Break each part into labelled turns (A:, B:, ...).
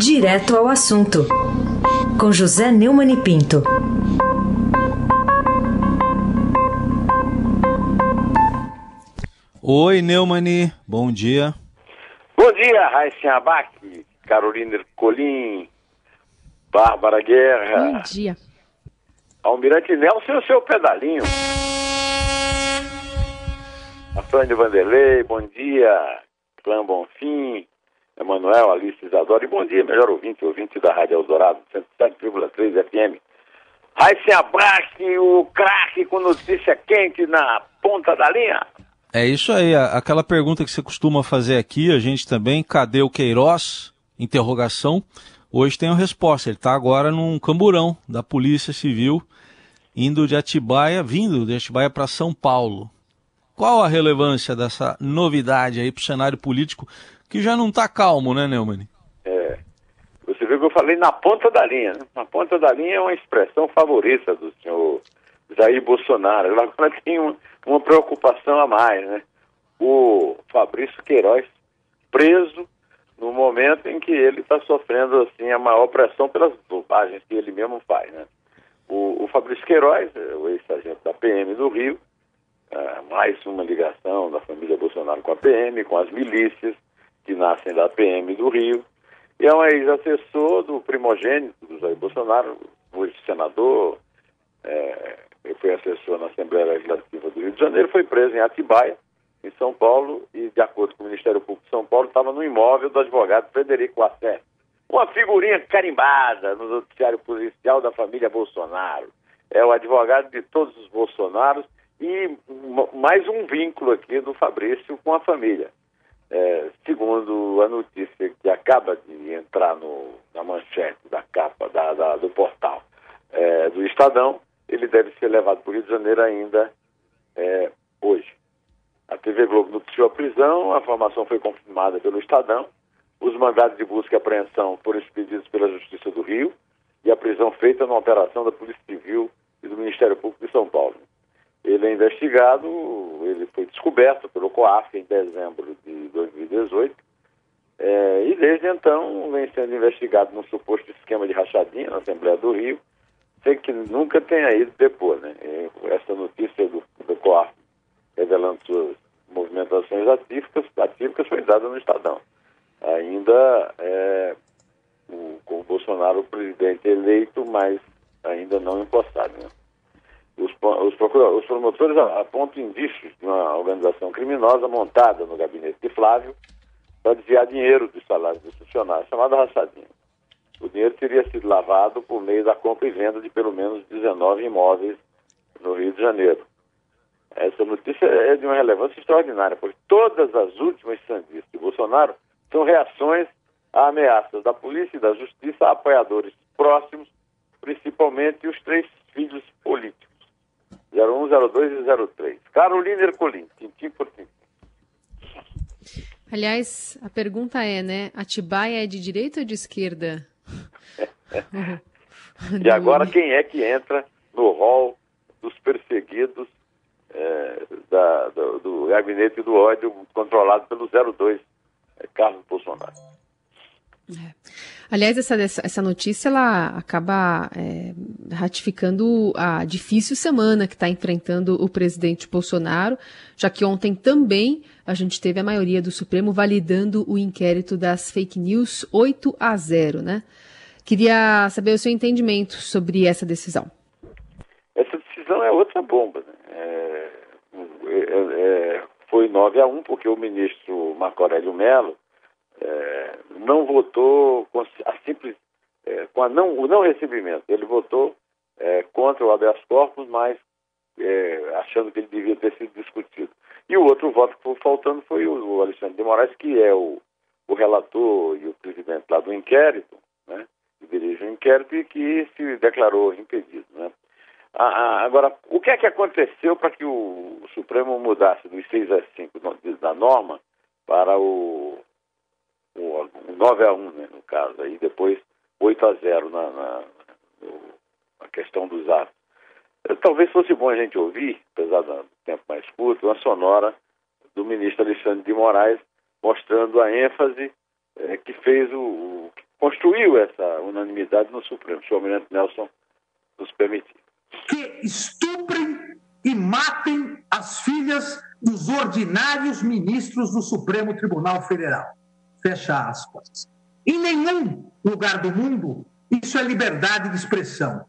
A: Direto ao assunto, com José Neumann e Pinto.
B: Oi, Neumani, bom dia.
C: Bom dia, Raíssa Abac, Carolina Ercolim, Bárbara Guerra.
D: Bom dia.
C: Almirante Nelson e o seu pedalinho. Antônio Vanderlei, bom dia. Clã Bonfim, Emanuel, Alice Isadora. E bom dia, melhor ouvinte, ouvinte da Rádio Eldorado, 107,3 FM. Raíssa Abac, o craque com notícia quente na ponta da linha.
B: É isso aí, aquela pergunta que você costuma fazer aqui, a gente também, cadê o Queiroz? Interrogação. Hoje tem a resposta, ele está agora num camburão da Polícia Civil, indo de Atibaia, vindo de Atibaia para São Paulo. Qual a relevância dessa novidade aí para o cenário político, que já não está calmo, né, Neumann?
C: É, você viu que eu falei na ponta da linha, né? Na ponta da linha é uma expressão favorita do senhor Jair Bolsonaro. Ele agora tem uma, uma preocupação a mais, né? O Fabrício Queiroz preso no momento em que ele está sofrendo assim a maior pressão pelas bobagens que ele mesmo faz, né? O, o Fabrício Queiroz, é o ex-sargento da PM do Rio, é, mais uma ligação da família Bolsonaro com a PM, com as milícias que nascem da PM do Rio, e é um ex-assessor do primogênito do Jair Bolsonaro, hoje senador, é, ele foi assessor na Assembleia Legislativa do Rio de Janeiro, foi preso em Atibaia, em São Paulo, e de acordo com o Ministério Público de São Paulo, estava no imóvel do advogado Frederico Assé. Uma figurinha carimbada no noticiário policial da família Bolsonaro. É o advogado de todos os Bolsonaros e mais um vínculo aqui do Fabrício com a família. É, segundo a notícia que acaba de entrar no, na manchete da capa da, da, do portal é, do Estadão, ele deve ser levado para o Rio de Janeiro ainda é, hoje. A TV Globo noticiou a prisão, a informação foi confirmada pelo Estadão. Os mandados de busca e apreensão foram expedidos pela Justiça do Rio e a prisão feita numa operação da Polícia Civil e do Ministério Público de São Paulo. Ele é investigado, ele foi descoberto pelo COAF em dezembro de 2018 é, e desde então vem sendo investigado num suposto esquema de rachadinha na Assembleia do Rio sei que nunca tenha ido depois, né? Essa notícia do, do COAF revelando suas movimentações atípicas, atípicas foi dada no Estadão. Ainda é, o, com o Bolsonaro o presidente eleito, mas ainda não impostado. Né? Os, os, os promotores apontam indícios de uma organização criminosa montada no Flávio para desviar dinheiro dos salários dos funcionários, chamada rachadinha. O dinheiro teria sido lavado por meio da compra e venda de pelo menos 19 imóveis no Rio de Janeiro. Essa notícia é de uma relevância extraordinária, porque todas as últimas sandices de Bolsonaro são reações a ameaças da polícia e da justiça a apoiadores próximos, principalmente os três filhos políticos, 01, 02 e 03. Carolina Ercolim.
D: Aliás, a pergunta é, né? Atibaia é de direita ou de esquerda?
C: e agora quem é que entra no rol dos perseguidos é, da, do, do, gabinete do ódio controlado pelo 02, é, Carlos Bolsonaro.
D: Aliás, essa, essa notícia ela acaba é, ratificando a difícil semana que está enfrentando o presidente Bolsonaro, já que ontem também a gente teve a maioria do Supremo validando o inquérito das fake news 8 a 0, né? Queria saber o seu entendimento sobre essa decisão.
C: Essa decisão é outra bomba. Né? É, é, é foi 9 a 1 porque o ministro Marco Aurélio Mello é, não votou com a simples é, com a não, o não recebimento. Ele votou é, contra o habeas corpus, mas achando que ele devia ter sido discutido. E o outro voto que foi faltando foi o, o Alexandre de Moraes, que é o, o relator e o presidente lá do inquérito, né? dirige um inquérito e que se declarou impedido. Né? Ah, ah, agora, o que é que aconteceu para que o, Supremo mudasse dos 6 a 5 da norma para o, o, o 9 a 1, né, no caso, aí depois 8 a 0 na, na, na questão dos atos. Talvez fosse bom a gente ouvir, apesar do tempo mais curto, uma sonora do ministro Alexandre de Moraes mostrando a ênfase é, que fez o, construiu essa unanimidade no Supremo. O Almirante Nelson nos permitiu.
E: Que estuprem e matem as filhas dos ordinários ministros do Supremo Tribunal Federal. Fecha aspas. Em nenhum lugar do mundo isso é liberdade de expressão.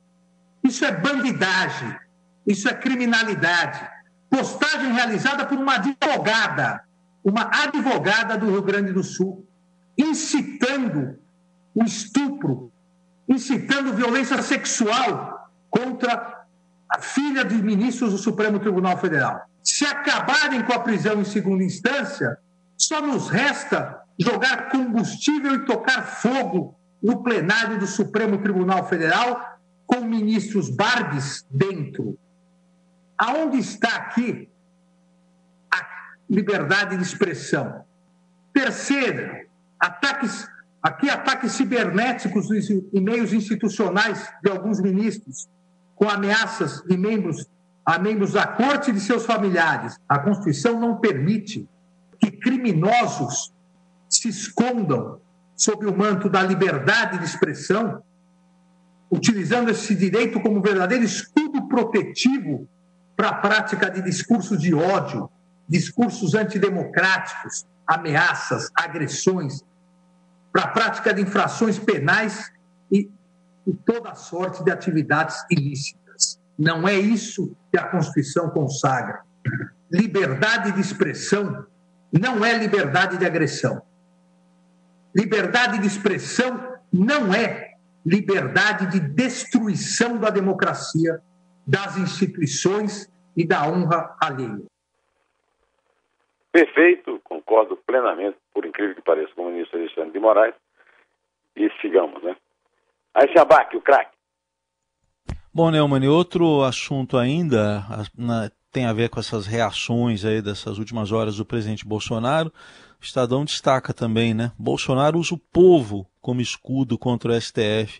E: Isso é bandidagem. Isso é criminalidade. Postagem realizada por uma advogada, uma advogada do Rio Grande do Sul, incitando o estupro, incitando violência sexual contra a filha de ministros do Supremo Tribunal Federal. Se acabarem com a prisão em segunda instância, só nos resta jogar combustível e tocar fogo no plenário do Supremo Tribunal Federal com ministros Barbies dentro. Aonde está aqui a liberdade de expressão? Terceira, ataques, aqui ataques cibernéticos e meios institucionais de alguns ministros, com ameaças de membros a membros da corte e de seus familiares. A Constituição não permite que criminosos se escondam sob o manto da liberdade de expressão, utilizando esse direito como verdadeiro escudo protetivo para a prática de discursos de ódio, discursos antidemocráticos, ameaças, agressões, para a prática de infrações penais e, e toda sorte de atividades ilícitas. Não é isso que a Constituição consagra. Liberdade de expressão não é liberdade de agressão. Liberdade de expressão não é liberdade de destruição da democracia, das instituições e da honra alheia.
C: Perfeito, concordo plenamente, por incrível que pareça, com o ministro Alexandre de Moraes. E sigamos, né? Aí se abaque, o craque.
B: Bom, Neumann, outro assunto ainda na, tem a ver com essas reações aí dessas últimas horas do presidente Bolsonaro. O Estadão destaca também, né? Bolsonaro usa o povo como escudo contra o STF.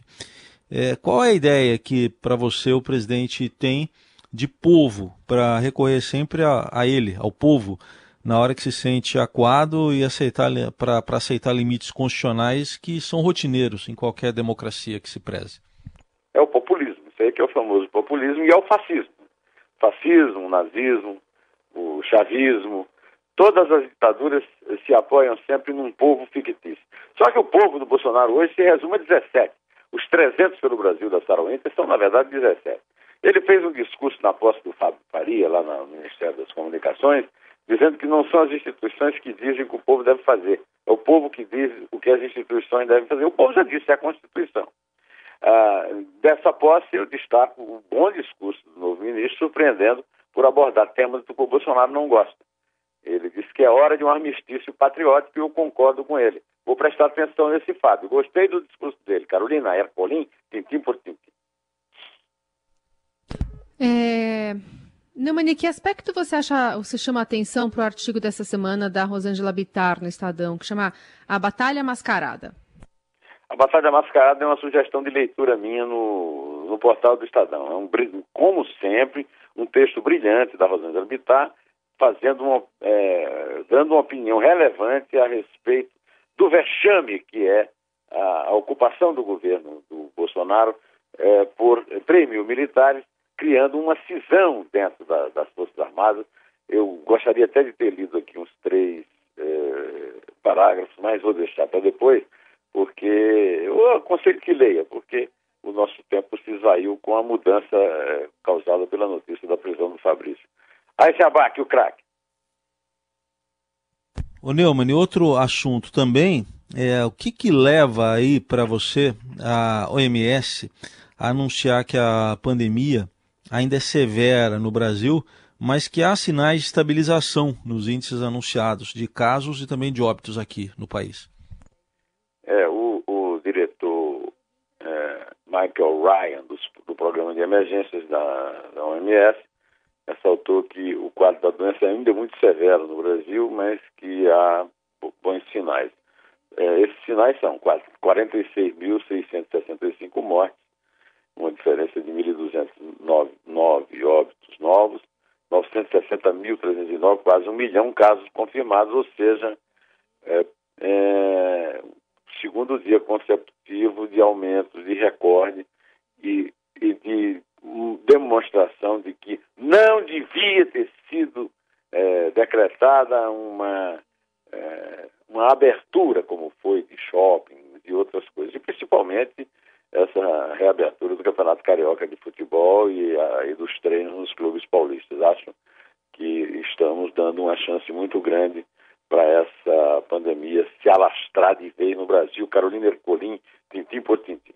B: É, qual é a ideia que, para você, o presidente tem de povo, para recorrer sempre a, a, ele, ao povo, na hora que se sente acuado e aceitar para aceitar limites constitucionais que são rotineiros em qualquer democracia que se preze?
C: É o populismo, isso aí que é o famoso populismo, e é o fascismo fascismo, o nazismo, o chavismo, todas as ditaduras se apoiam sempre num povo fictício. Só que o povo do Bolsonaro hoje se resume a 17. Os 300 pelo Brasil da Winter são, na verdade, 17. Ele fez um discurso na posse do Fábio Faria, lá no Ministério das Comunicações, dizendo que não são as instituições que dizem o que o povo deve fazer. É o povo que diz o que as instituições devem fazer. O povo já disse, é a Constituição. Ah, dessa posse, eu destaco o bom discurso do novo ministro, surpreendendo por abordar temas do que o Bolsonaro não gosta. Ele disse que é hora de um armistício patriótico e eu concordo com ele. Vou prestar atenção nesse fato. Gostei do discurso dele. Carolina Ercolim, tintim por tintim.
D: É... Neumani, que aspecto você acha, você chama a atenção para o artigo dessa semana da Rosângela Bittar no Estadão, que chama A Batalha Mascarada?
C: A Batalha Mascarada é uma sugestão de leitura minha no, no portal do Estadão. É um, como sempre, um texto brilhante da Rosângela Bittar, fazendo uma, é, dando uma opinião relevante a respeito do vexame que é a, a ocupação do governo do Bolsonaro é, por 3 mil militares, criando uma cisão dentro da, das Forças Armadas. Eu gostaria até de ter lido aqui uns três é, parágrafos, mas vou deixar para depois porque eu aconselho que leia, porque o nosso tempo se esvaiu com a mudança é, causada pela notícia da prisão do Fabrício. Aí se abaque o craque.
B: Ô Neumann, outro assunto também é o que, que leva aí para você a OMS a anunciar que a pandemia ainda é severa no Brasil, mas que há sinais de estabilização nos índices anunciados de casos e também de óbitos aqui no país.
C: Michael Ryan, do, do Programa de Emergências da, da OMS, ressaltou que o quadro da doença ainda é muito severo no Brasil, mas que há bons sinais. É, esses sinais são 46.665 mortes, uma diferença de 1.209 óbitos novos, 960.309, quase um milhão casos confirmados, ou seja, é, é, segundo dia consecutivo de aumentos de recorde e, e de um, demonstração de que não devia ter sido é, decretada uma, é, uma abertura, como foi de shopping, de outras coisas, e principalmente essa reabertura do Campeonato Carioca de Futebol e, a, e dos treinos nos clubes paulistas. Acho que estamos dando uma chance muito grande para essa pandemia se alastrar de vez no Brasil. Carolina Ercolim, tintim por tintim.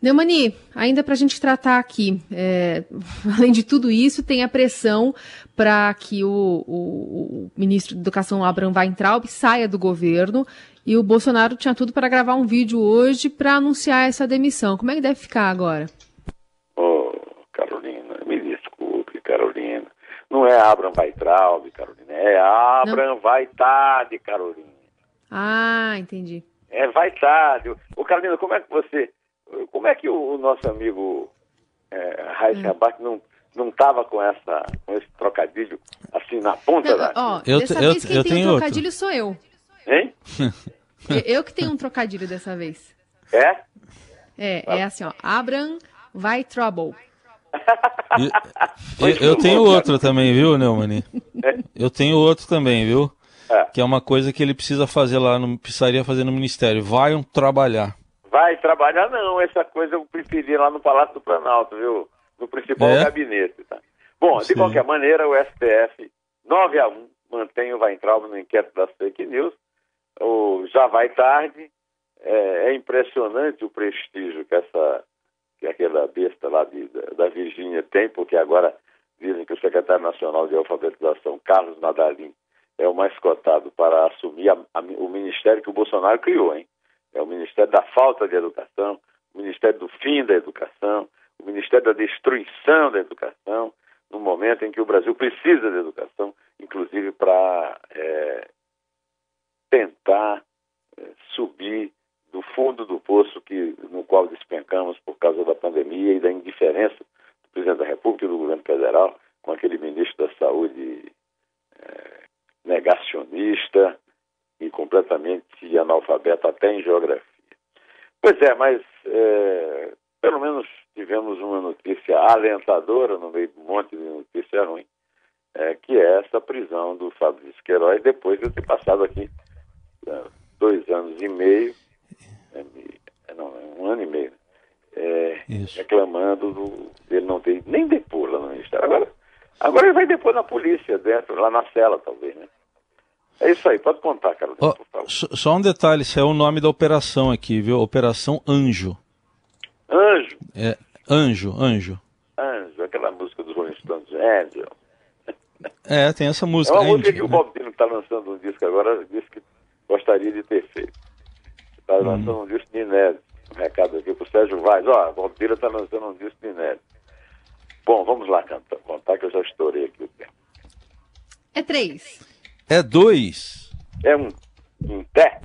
D: Neumani, ainda para a gente tratar aqui, é, além de tudo isso, tem a pressão para que o, o, o, ministro da Educação, Abraham Weintraub, saia do governo e o Bolsonaro tinha tudo para gravar um vídeo hoje para anunciar essa demissão. Como é que deve ficar agora?
C: Oh, Carolina, me desculpe, Carolina. Não é Abraham Weintraub, Carolina, é Abraham Vai Tarde, Carolina.
D: Ah, entendi.
C: É Vai Tarde. Ô, Carolina, como é que você como é que o, o nosso amigo é, Raíssa hum. Abac não não estava com essa com esse trocadilho assim na ponta
D: não,
C: da
D: ó, eu, dessa eu, vez quem eu tem um trocadilho outro. sou eu
C: hein
D: eu que tenho um trocadilho dessa vez
C: é
D: é é assim ó Abram vai trouble
B: eu, eu tenho outro também viu Neumani é? eu tenho outro também viu é. que é uma coisa que ele precisa fazer lá precisaria fazer no ministério vai trabalhar
C: Vai trabalhar não, essa coisa eu preferi lá no Palácio do Planalto, viu? No principal é? gabinete, tá? Bom, Sim. de qualquer maneira, o STF 9 a 1 mantém o Weintraub no inquérito das fake news. O, já vai tarde. É, é, impressionante o prestígio que essa que aquela besta lá de, da, da Virgínia tem, porque agora dizem que o secretário nacional de alfabetização, Carlos Nadalim, é o mais cotado para assumir a, a, o ministério que o Bolsonaro criou, hein? é o Ministério da Falta de Educação, o Ministério do Fim da Educação, o Ministério da Destruição da Educação, no momento em que o Brasil precisa de educação, inclusive para é, tentar é, subir do fundo do poço que, no qual despencamos por causa da pandemia e da indiferença do presidente da República e do governo federal com aquele ministro da Saúde é, negacionista, e completamente analfabeto até em geografia. Pois é, mas é, pelo menos tivemos uma notícia alentadora no meio de um monte de notícia ruim, é, que é essa prisão do Fábio Queiroz, depois de ter passado aqui é, dois anos e meio, é, é não, um ano e meio, é, reclamando do, dele não ter nem depor lá no Ministério. Agora, agora ele vai depor na polícia, dentro, lá na cela, talvez, né? É isso aí, pode contar, Carolina, oh.
B: Só um detalhe, esse é o nome da operação aqui, viu? Operação Anjo.
C: Anjo?
B: É, Anjo, Anjo.
C: Anjo, aquela música dos Rolling Stones, Angel.
B: É, tem essa música.
C: É uma música que o Bob Dylan está lançando um disco agora, disse que gostaria de ter feito. Está hum. lançando um disco de inédito. Um recado aqui para o Sérgio Vaz. Ó, o Bob Dylan está lançando um disco de inédito. Bom, vamos lá cantar, contar que eu já estourei aqui o tempo.
D: É três.
B: É dois.
C: É um, um té.